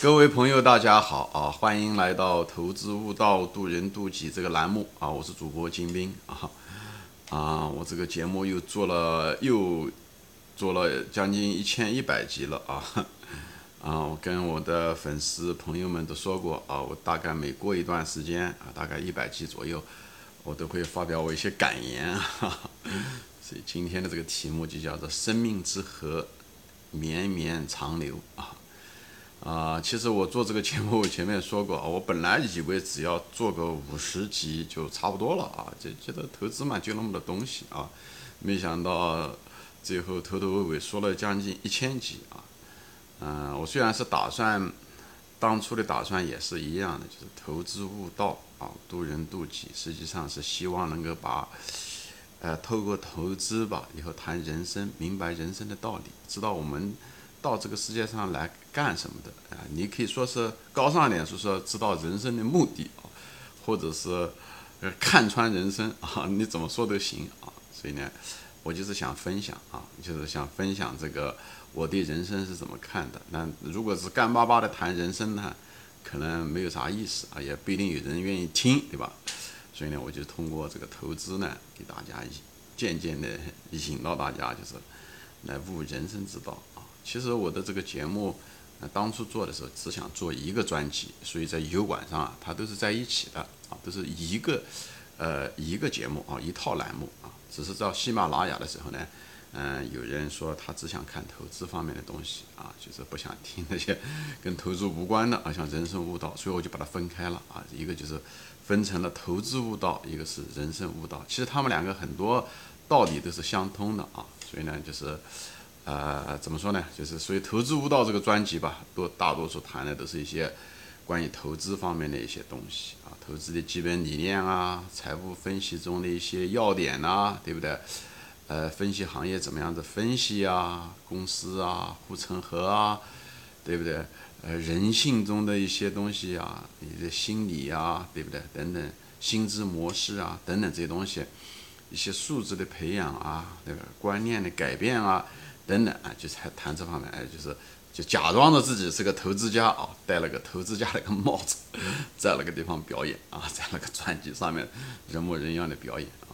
各位朋友，大家好啊！欢迎来到《投资悟道，渡人渡己》这个栏目啊！我是主播金兵啊啊！我这个节目又做了又做了将近一千一百集了啊啊！我跟我的粉丝朋友们都说过啊，我大概每过一段时间啊，大概一百集左右，我都会发表我一些感言哈。所以今天的这个题目就叫做“生命之河，绵绵长流”啊。啊，其实我做这个节目我前面说过，我本来以为只要做个五十集就差不多了啊，就觉得投资嘛就那么多东西啊，没想到最后头头尾尾说了将近一千集啊。嗯，我虽然是打算当初的打算也是一样的，就是投资悟道啊，渡人渡己，实际上是希望能够把呃透过投资吧，以后谈人生，明白人生的道理，知道我们。到这个世界上来干什么的啊？你可以说是高尚点，是说知道人生的目的啊，或者是看穿人生啊，你怎么说都行啊。所以呢，我就是想分享啊，就是想分享这个我对人生是怎么看的。那如果是干巴巴的谈人生呢，可能没有啥意思啊，也不一定有人愿意听，对吧？所以呢，我就通过这个投资呢，给大家渐渐的引导大家，就是来悟人生之道。其实我的这个节目，呃，当初做的时候只想做一个专辑，所以在油管上啊，它都是在一起的啊，都是一个，呃，一个节目啊，一套栏目啊。只是到喜马拉雅的时候呢，嗯，有人说他只想看投资方面的东西啊，就是不想听那些跟投资无关的啊，像人生悟道，所以我就把它分开了啊，一个就是分成了投资悟道，一个是人生悟道。其实他们两个很多道理都是相通的啊，所以呢，就是。呃，怎么说呢？就是所以投资悟道这个专辑吧，多大多数谈的都是一些关于投资方面的一些东西啊，投资的基本理念啊，财务分析中的一些要点呐，对不对？呃，分析行业怎么样的分析啊，公司啊，护城河啊，对不对？呃，人性中的一些东西啊，你的心理啊，对不对？等等，心智模式啊，等等这些东西，一些素质的培养啊，对吧？观念的改变啊。等等啊，就谈谈这方面，哎，就是就假装着自己是个投资家啊，戴了个投资家的一个帽子，在那个地方表演啊，在那个专辑上面人模人样的表演啊。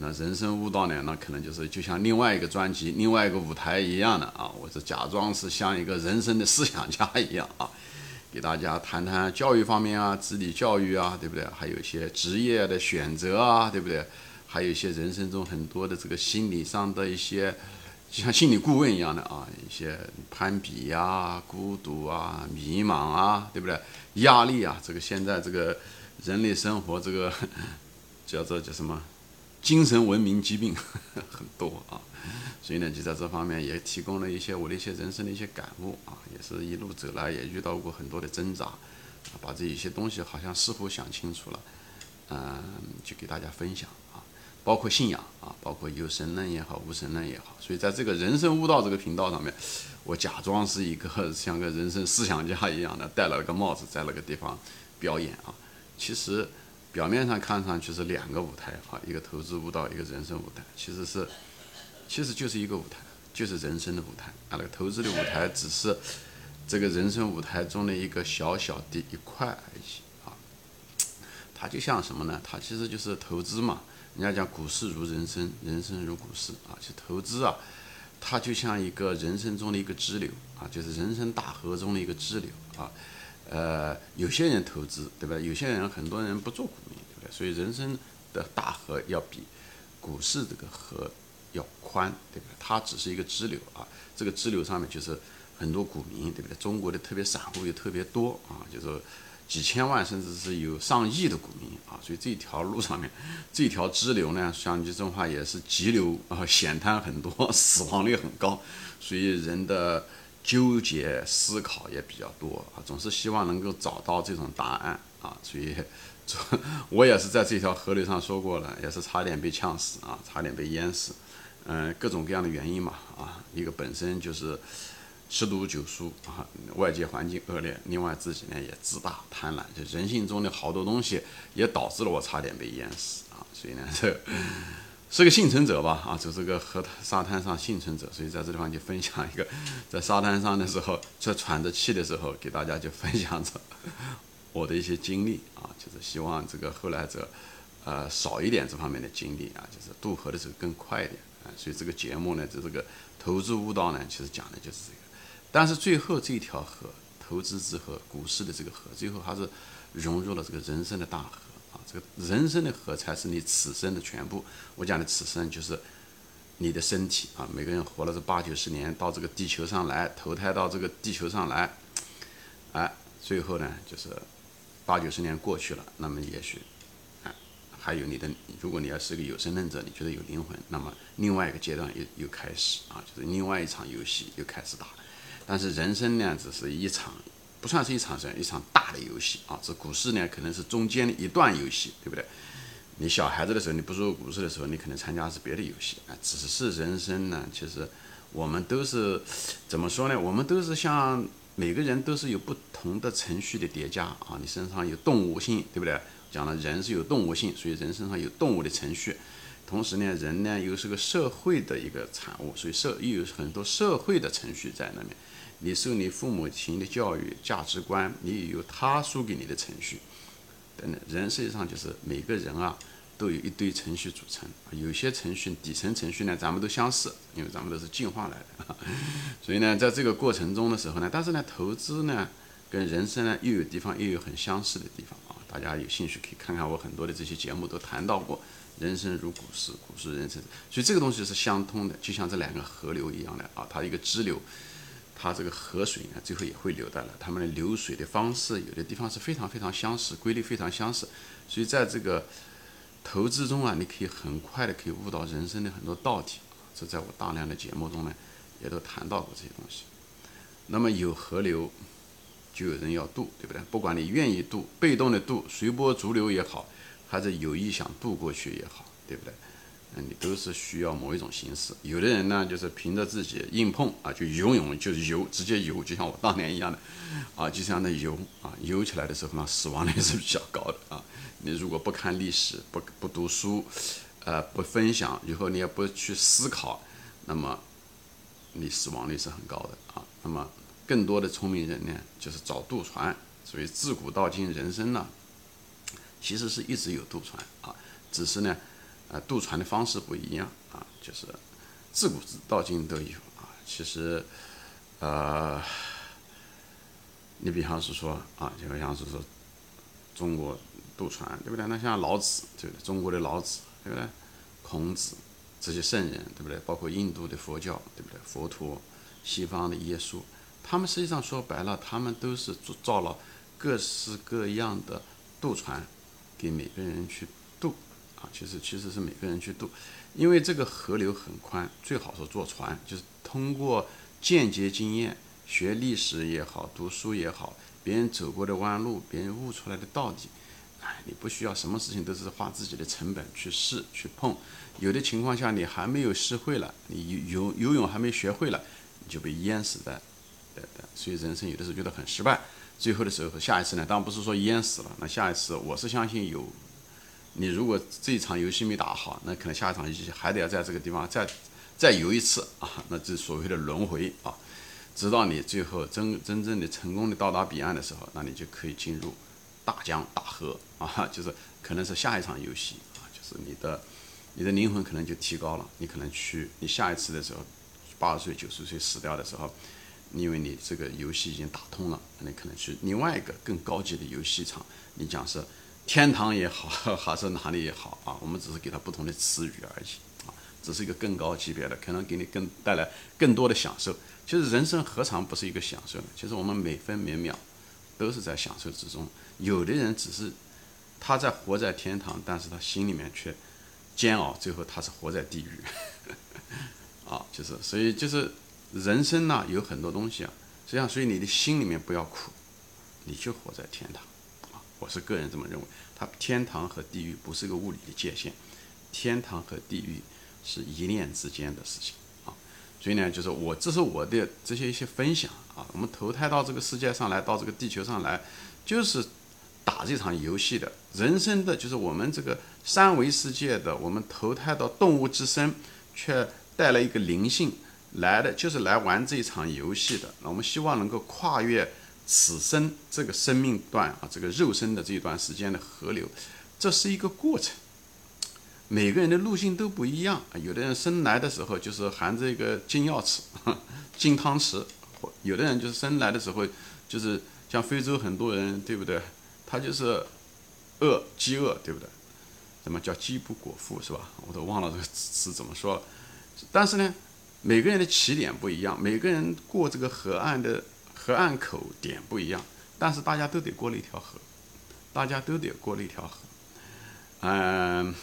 那人生悟道呢，那可能就是就像另外一个专辑、另外一个舞台一样的啊，我是假装是像一个人生的思想家一样啊，给大家谈谈教育方面啊，子女教育啊，对不对？还有一些职业的选择啊，对不对？还有一些人生中很多的这个心理上的一些。就像心理顾问一样的啊，一些攀比呀、孤独啊、迷茫啊，对不对？压力啊，这个现在这个人类生活这个 叫做叫什么？精神文明疾病 很多啊，所以呢，就在这方面也提供了一些我的一些人生的一些感悟啊，也是一路走来也遇到过很多的挣扎，把这一些东西好像似乎想清楚了，嗯，就给大家分享。包括信仰啊，包括有神论也好，无神论也好，所以在这个人生悟道这个频道上面，我假装是一个像个人生思想家一样的，戴了个帽子，在那个地方表演啊。其实表面上看上去是两个舞台啊，一个投资悟道，一个人生舞台，其实是其实就是一个舞台，就是人生的舞台啊。那个投资的舞台只是这个人生舞台中的一个小小的一块而已啊。它就像什么呢？它其实就是投资嘛。人家讲股市如人生，人生如股市啊，就投资啊，它就像一个人生中的一个支流啊，就是人生大河中的一个支流啊。呃，有些人投资，对吧？有些人很多人不做股民，对不对？所以人生的大河要比股市这个河要宽，对不对？它只是一个支流啊，这个支流上面就是很多股民，对不对？中国的特别散户也特别多啊，就是。几千万甚至是有上亿的股民啊，所以这条路上面，这条支流呢，像这种话也是急流啊，险滩很多，死亡率很高，所以人的纠结思考也比较多啊，总是希望能够找到这种答案啊，所以，我也是在这条河流上说过了，也是差点被呛死啊，差点被淹死，嗯，各种各样的原因嘛啊，一个本身就是。十赌九输啊，外界环境恶劣，另外自己呢也自大贪婪，就人性中的好多东西也导致了我差点被淹死啊。所以呢，这是个幸存者吧，啊，就这个河沙滩上幸存者，所以在这地方就分享一个，在沙滩上的时候，在喘着气的时候，给大家就分享着我的一些经历啊，就是希望这个后来者，呃，少一点这方面的经历啊，就是渡河的时候更快一点啊，所以这个节目呢，就这个投资悟道呢，其实讲的就是这个，但是最后这条河，投资之河，股市的这个河，最后还是融入了这个人生的大河啊。这个人生的河才是你此生的全部。我讲的此生就是你的身体啊。每个人活了这八九十年，到这个地球上来投胎到这个地球上来，哎，最后呢就是八九十年过去了，那么也许哎还有你的，如果你要是个有神论者，你觉得有灵魂，那么另外一个阶段又又开始啊，就是另外一场游戏又开始打。但是人生呢，只是一场。不算是一场是一场大的游戏啊，这股市呢可能是中间的一段游戏，对不对？你小孩子的时候，你不入股市的时候，你可能参加是别的游戏啊。只是人生呢，其实我们都是怎么说呢？我们都是像每个人都是有不同的程序的叠加啊。你身上有动物性，对不对？讲了人是有动物性，所以人身上有动物的程序。同时呢，人呢又是个社会的一个产物，所以社又有很多社会的程序在那边。你受你父母亲的教育价值观，你也有他输给你的程序，等等。人实际上就是每个人啊，都有一堆程序组成。有些程序底层程序呢，咱们都相似，因为咱们都是进化来的。所以呢，在这个过程中的时候呢，但是呢，投资呢跟人生呢又有地方又有很相似的地方啊。大家有兴趣可以看看我很多的这些节目都谈到过，人生如股市，股市人生。所以这个东西是相通的，就像这两个河流一样的啊，它一个支流。它这个河水呢，最后也会流到了。它们的流水的方式，有的地方是非常非常相似，规律非常相似。所以在这个投资中啊，你可以很快的可以悟到人生的很多道理。这在我大量的节目中呢，也都谈到过这些东西。那么有河流，就有人要渡，对不对？不管你愿意渡，被动的渡，随波逐流也好，还是有意想渡过去也好，对不对？你都是需要某一种形式，有的人呢就是凭着自己硬碰啊，就游泳就游，直接游，就像我当年一样的，啊，就像那游啊，游起来的时候呢，死亡率是比较高的啊。你如果不看历史，不不读书，呃，不分享，以后你也不去思考，那么你死亡率是很高的啊。那么更多的聪明人呢，就是找渡船，所以自古到今人生呢，其实是一直有渡船啊，只是呢。啊，渡船的方式不一样啊，就是自古至到今都有啊。其实，呃，你比方是说啊，就像是说中国渡船，对不对？那像老子，对不对？中国的老子，对不对？孔子这些圣人，对不对？包括印度的佛教，对不对？佛陀、西方的耶稣，他们实际上说白了，他们都是造了各式各样的渡船，给每个人去。啊，其实其实是每个人去渡，因为这个河流很宽，最好是坐船，就是通过间接经验，学历史也好，读书也好，别人走过的弯路，别人悟出来的道理，哎，你不需要什么事情都是花自己的成本去试去碰，有的情况下你还没有试会了，你游游泳还没学会了，你就被淹死的，对对，所以人生有的时候觉得很失败，最后的时候下一次呢，当然不是说淹死了，那下一次我是相信有。你如果这一场游戏没打好，那可能下一场游戏还得要在这个地方再再游一次啊，那这所谓的轮回啊，直到你最后真真正的成功的到达彼岸的时候，那你就可以进入大江大河啊，就是可能是下一场游戏啊，就是你的你的灵魂可能就提高了，你可能去你下一次的时候，八十岁九十岁死掉的时候，因为你这个游戏已经打通了，你可能去另外一个更高级的游戏场，你讲是。天堂也好，还是哪里也好啊，我们只是给它不同的词语而已啊，只是一个更高级别的，可能给你更带来更多的享受。其实人生何尝不是一个享受呢？其实我们每分每秒都是在享受之中。有的人只是他在活在天堂，但是他心里面却煎熬，最后他是活在地狱 啊。就是所以就是人生呢有很多东西啊，实际上所以你的心里面不要苦，你就活在天堂。我是个人这么认为，它天堂和地狱不是个物理的界限，天堂和地狱是一念之间的事情啊。所以呢，就是我这是我的这些一些分享啊。我们投胎到这个世界上来，到这个地球上来，就是打这场游戏的。人生的就是我们这个三维世界的，我们投胎到动物之身，却带了一个灵性来的，就是来玩这一场游戏的。那我们希望能够跨越此生这个生命段啊，这个肉身的这一段时间的河流，这是一个过程。每个人的路径都不一样，有的人生来的时候就是含着一个金钥匙、金汤匙，有的人就是生来的时候就是像非洲很多人，对不对？他就是饿，饥饿，对不对？什么叫饥不果腹，是吧？我都忘了这个词怎么说了。但是呢，每个人的起点不一样，每个人过这个河岸的河岸口点不一样，但是大家都得过那条河，大家都得过那条河，嗯。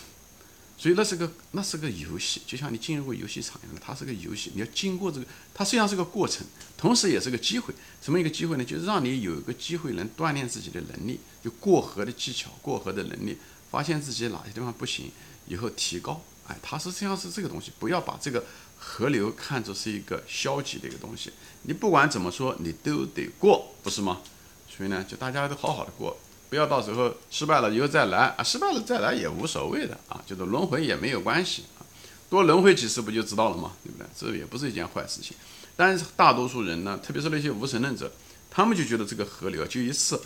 所以那是个那是个游戏，就像你进入过游戏场一样的，它是个游戏。你要经过这个，它实际上是个过程，同时也是个机会。什么一个机会呢？就是让你有一个机会能锻炼自己的能力，就过河的技巧、过河的能力，发现自己哪些地方不行，以后提高。哎，它实际上是这个东西。不要把这个河流看作是一个消极的一个东西。你不管怎么说，你都得过，不是吗？所以呢，就大家都好好的过。不要到时候失败了以后再来啊！失败了再来也无所谓的啊，就是轮回也没有关系啊，多轮回几次不就知道了吗？对不对？这也不是一件坏事情。但是大多数人呢，特别是那些无神论者，他们就觉得这个河流就一次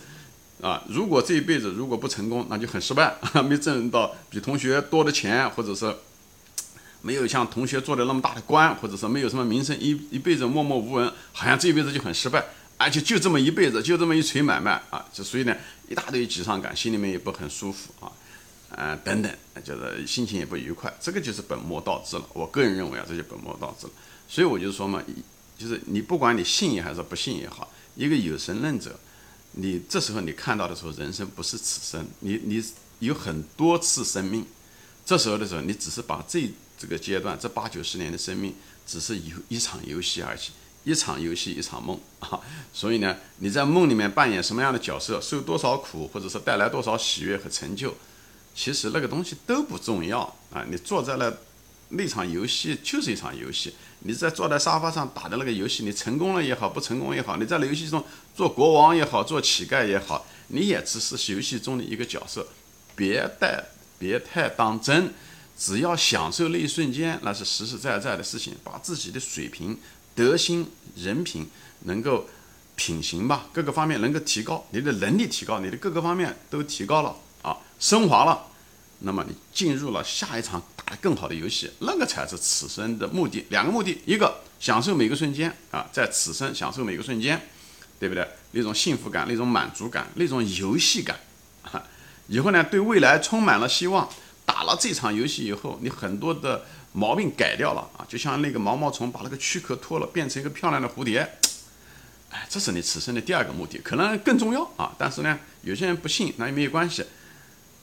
啊，如果这一辈子如果不成功，那就很失败，没挣到比同学多的钱，或者是没有像同学做的那么大的官，或者说没有什么名声，一一辈子默默无闻，好像这一辈子就很失败。而且就这么一辈子，就这么一锤买卖啊，就所以呢，一大堆沮丧感，心里面也不很舒服啊，嗯，等等，就是心情也不愉快，这个就是本末倒置了。我个人认为啊，这就本末倒置了。所以我就说嘛，就是你不管你信也还是不信也好，一个有神论者，你这时候你看到的时候，人生不是此生，你你有很多次生命，这时候的时候，你只是把这这个阶段这八九十年的生命，只是一一场游戏而已。一场游戏一场梦 啊，所以呢，你在梦里面扮演什么样的角色，受多少苦，或者是带来多少喜悦和成就，其实那个东西都不重要啊。你坐在了那场游戏就是一场游戏，你在坐在沙发上打的那个游戏，你成功了也好，不成功也好，你在游戏中做国王也好，做乞丐也好，你也只是游戏中的一个角色，别带别太当真，只要享受那一瞬间，那是实实在在的事情，把自己的水平。德行、人品能够品行吧，各个方面能够提高，你的能力提高，你的各个方面都提高了啊，升华了，那么你进入了下一场打得更好的游戏，那个才是此生的目的。两个目的，一个享受每个瞬间啊，在此生享受每个瞬间，对不对？那种幸福感、那种满足感、那种游戏感，以后呢，对未来充满了希望。打了这场游戏以后，你很多的。毛病改掉了啊，就像那个毛毛虫把那个躯壳脱了，变成一个漂亮的蝴蝶，哎，这是你此生的第二个目的，可能更重要啊。但是呢，有些人不信，那也没有关系，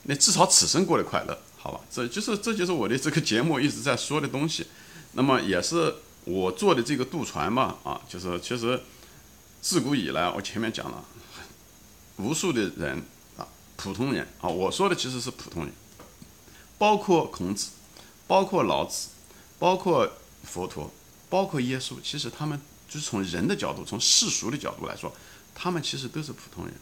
那至少此生过得快乐，好吧？这就是这就是我的这个节目一直在说的东西。那么也是我做的这个渡船嘛，啊，就是其实自古以来，我前面讲了，无数的人啊，普通人啊，我说的其实是普通人，包括孔子。包括老子，包括佛陀，包括耶稣，其实他们就是从人的角度，从世俗的角度来说，他们其实都是普通人。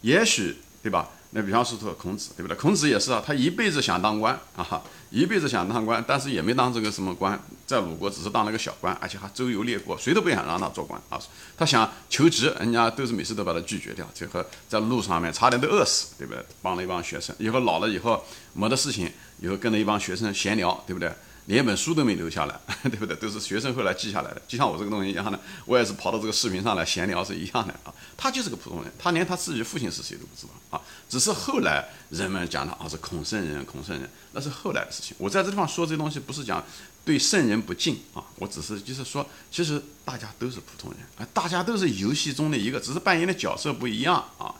也许，对吧？那比方说说孔子，对不对？孔子也是啊，他一辈子想当官啊，一辈子想当官，但是也没当这个什么官，在鲁国只是当了个小官，而且还周游列国，谁都不想让他做官啊。他想求职，人家都是每次都把他拒绝掉，最后在路上面差点都饿死，对不对？帮了一帮学生，以后老了以后没得事情，以后跟着一帮学生闲聊，对不对？连本书都没留下来，对不对？都是学生后来记下来的，就像我这个东西一样的，我也是跑到这个视频上来闲聊是一样的啊。他就是个普通人，他连他自己父亲是谁都不知道啊。只是后来人们讲他啊是孔圣人，孔圣人那是后来的事情。我在这地方说这东西不是讲对圣人不敬啊，我只是就是说，其实大家都是普通人啊，大家都是游戏中的一个，只是扮演的角色不一样啊。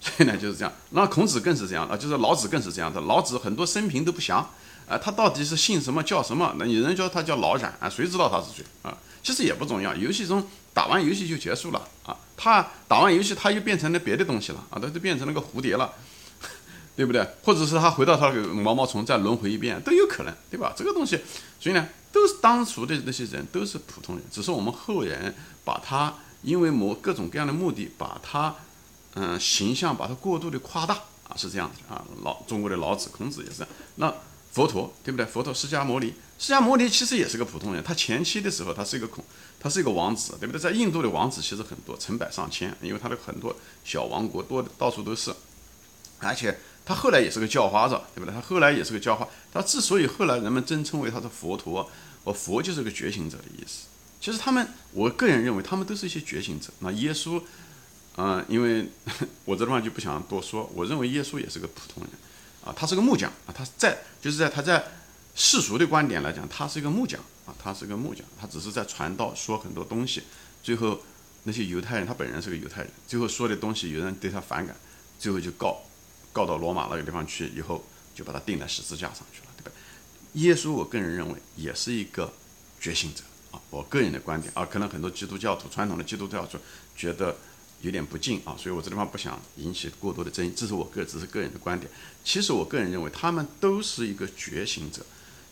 所以呢就是这样，那孔子更是这样啊，就是老子更是这样的。老子很多生平都不详。啊，他到底是姓什么叫什么？那有人叫他叫老冉啊，谁知道他是谁啊？其实也不重要，游戏中打完游戏就结束了啊。他打完游戏他又变成了别的东西了啊，他就变成了个蝴蝶了，对不对？或者是他回到他的毛毛虫再轮回一遍都有可能，对吧？这个东西，所以呢，都是当初的那些人都是普通人，只是我们后人把他因为某各种各样的目的把他嗯形象把它过度的夸大啊，是这样子啊。老中国的老子、孔子也是。那佛陀对不对？佛陀释迦牟尼，释迦牟尼其实也是个普通人。他前期的时候，他是一个孔，他是一个王子，对不对？在印度的王子其实很多，成百上千，因为他的很多小王国多的到处都是。而且他后来也是个叫花子，对不对？他后来也是个叫花。他之所以后来人们尊称为他是佛陀，我佛就是个觉醒者的意思。其实他们，我个人认为他们都是一些觉醒者。那耶稣，嗯，因为 我这地方就不想多说。我认为耶稣也是个普通人。啊，他是个木匠啊，他在就是在他在世俗的观点来讲，他是一个木匠啊，他是个木匠，他只是在传道说很多东西。最后那些犹太人，他本人是个犹太人，最后说的东西有人对他反感，最后就告告到罗马那个地方去，以后就把他钉在十字架上去了，对吧？耶稣，我个人认为也是一个觉醒者啊，我个人的观点啊，可能很多基督教徒传统的基督教徒觉得。有点不敬啊，所以我这地方不想引起过多的争议，这是我个只是个人的观点。其实我个人认为，他们都是一个觉醒者，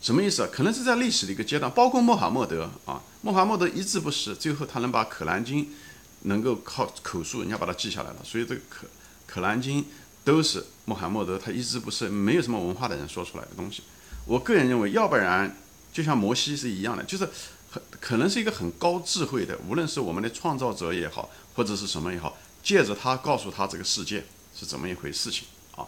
什么意思啊？可能是在历史的一个阶段，包括穆罕默德啊，穆罕默德一字不识，最后他能把《可兰经》能够靠口述，人家把它记下来了。所以这个《可可兰经》都是穆罕默德他一字不识，没有什么文化的人说出来的东西。我个人认为，要不然就像摩西是一样的，就是可能是一个很高智慧的，无论是我们的创造者也好。或者是什么也好，借着他告诉他这个世界是怎么一回事情啊，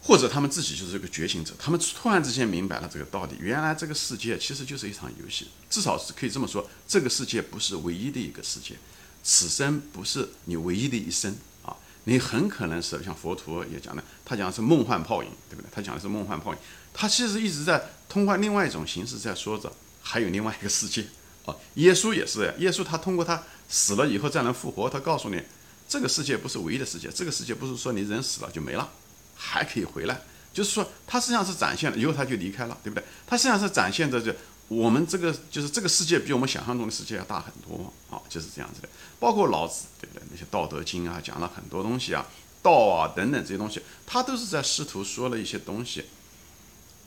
或者他们自己就是个觉醒者，他们突然之间明白了这个道理，原来这个世界其实就是一场游戏，至少是可以这么说，这个世界不是唯一的一个世界，此生不是你唯一的一生啊，你很可能是像佛陀也讲的，他讲的是梦幻泡影，对不对？他讲的是梦幻泡影，他其实一直在通过另外一种形式在说着，还有另外一个世界。啊，耶稣也是。耶稣他通过他死了以后再能复活，他告诉你，这个世界不是唯一的世界，这个世界不是说你人死了就没了，还可以回来。就是说，他实际上是展现了以后他就离开了，对不对？他实际上是展现着这我们这个就是这个世界比我们想象中的世界要大很多啊，就是这样子的。包括老子，对不对？那些《道德经》啊，讲了很多东西啊，道啊等等这些东西，他都是在试图说了一些东西，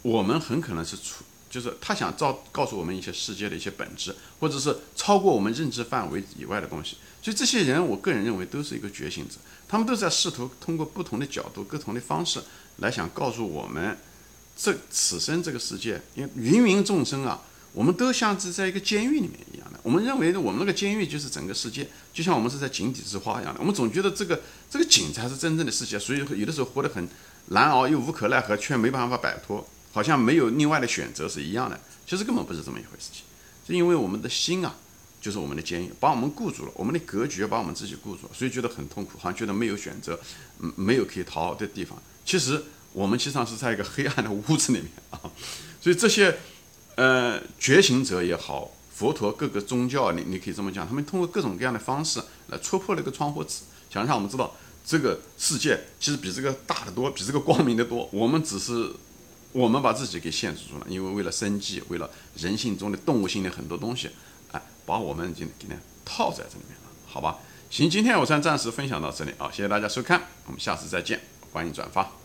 我们很可能是出。就是他想告告诉我们一些世界的一些本质，或者是超过我们认知范围以外的东西。所以这些人，我个人认为都是一个觉醒者，他们都在试图通过不同的角度、不同的方式来想告诉我们，这此生这个世界，因为芸芸众生啊，我们都像是在一个监狱里面一样的。我们认为我们那个监狱就是整个世界，就像我们是在井底之花一样的。我们总觉得这个这个井才是真正的世界，所以有的时候活得很难熬，又无可奈何，却没办法摆脱。好像没有另外的选择是一样的，其实根本不是这么一回事。情是因为我们的心啊，就是我们的监狱，把我们固住了，我们的格局把我们自己固住了，所以觉得很痛苦，好像觉得没有选择，嗯，没有可以逃的地方。其实我们实际上是在一个黑暗的屋子里面 啊。所以这些呃觉醒者也好，佛陀各个宗教，你你可以这么讲，他们通过各种各样的方式来戳破那个窗户纸，想让我们知道这个世界其实比这个大得多，比这个光明得多。我们只是。我们把自己给限制住了，因为为了生计，为了人性中的动物性的很多东西，哎，把我们给给套在这里面了，好吧？行，今天我先暂时分享到这里啊，谢谢大家收看，我们下次再见，欢迎转发。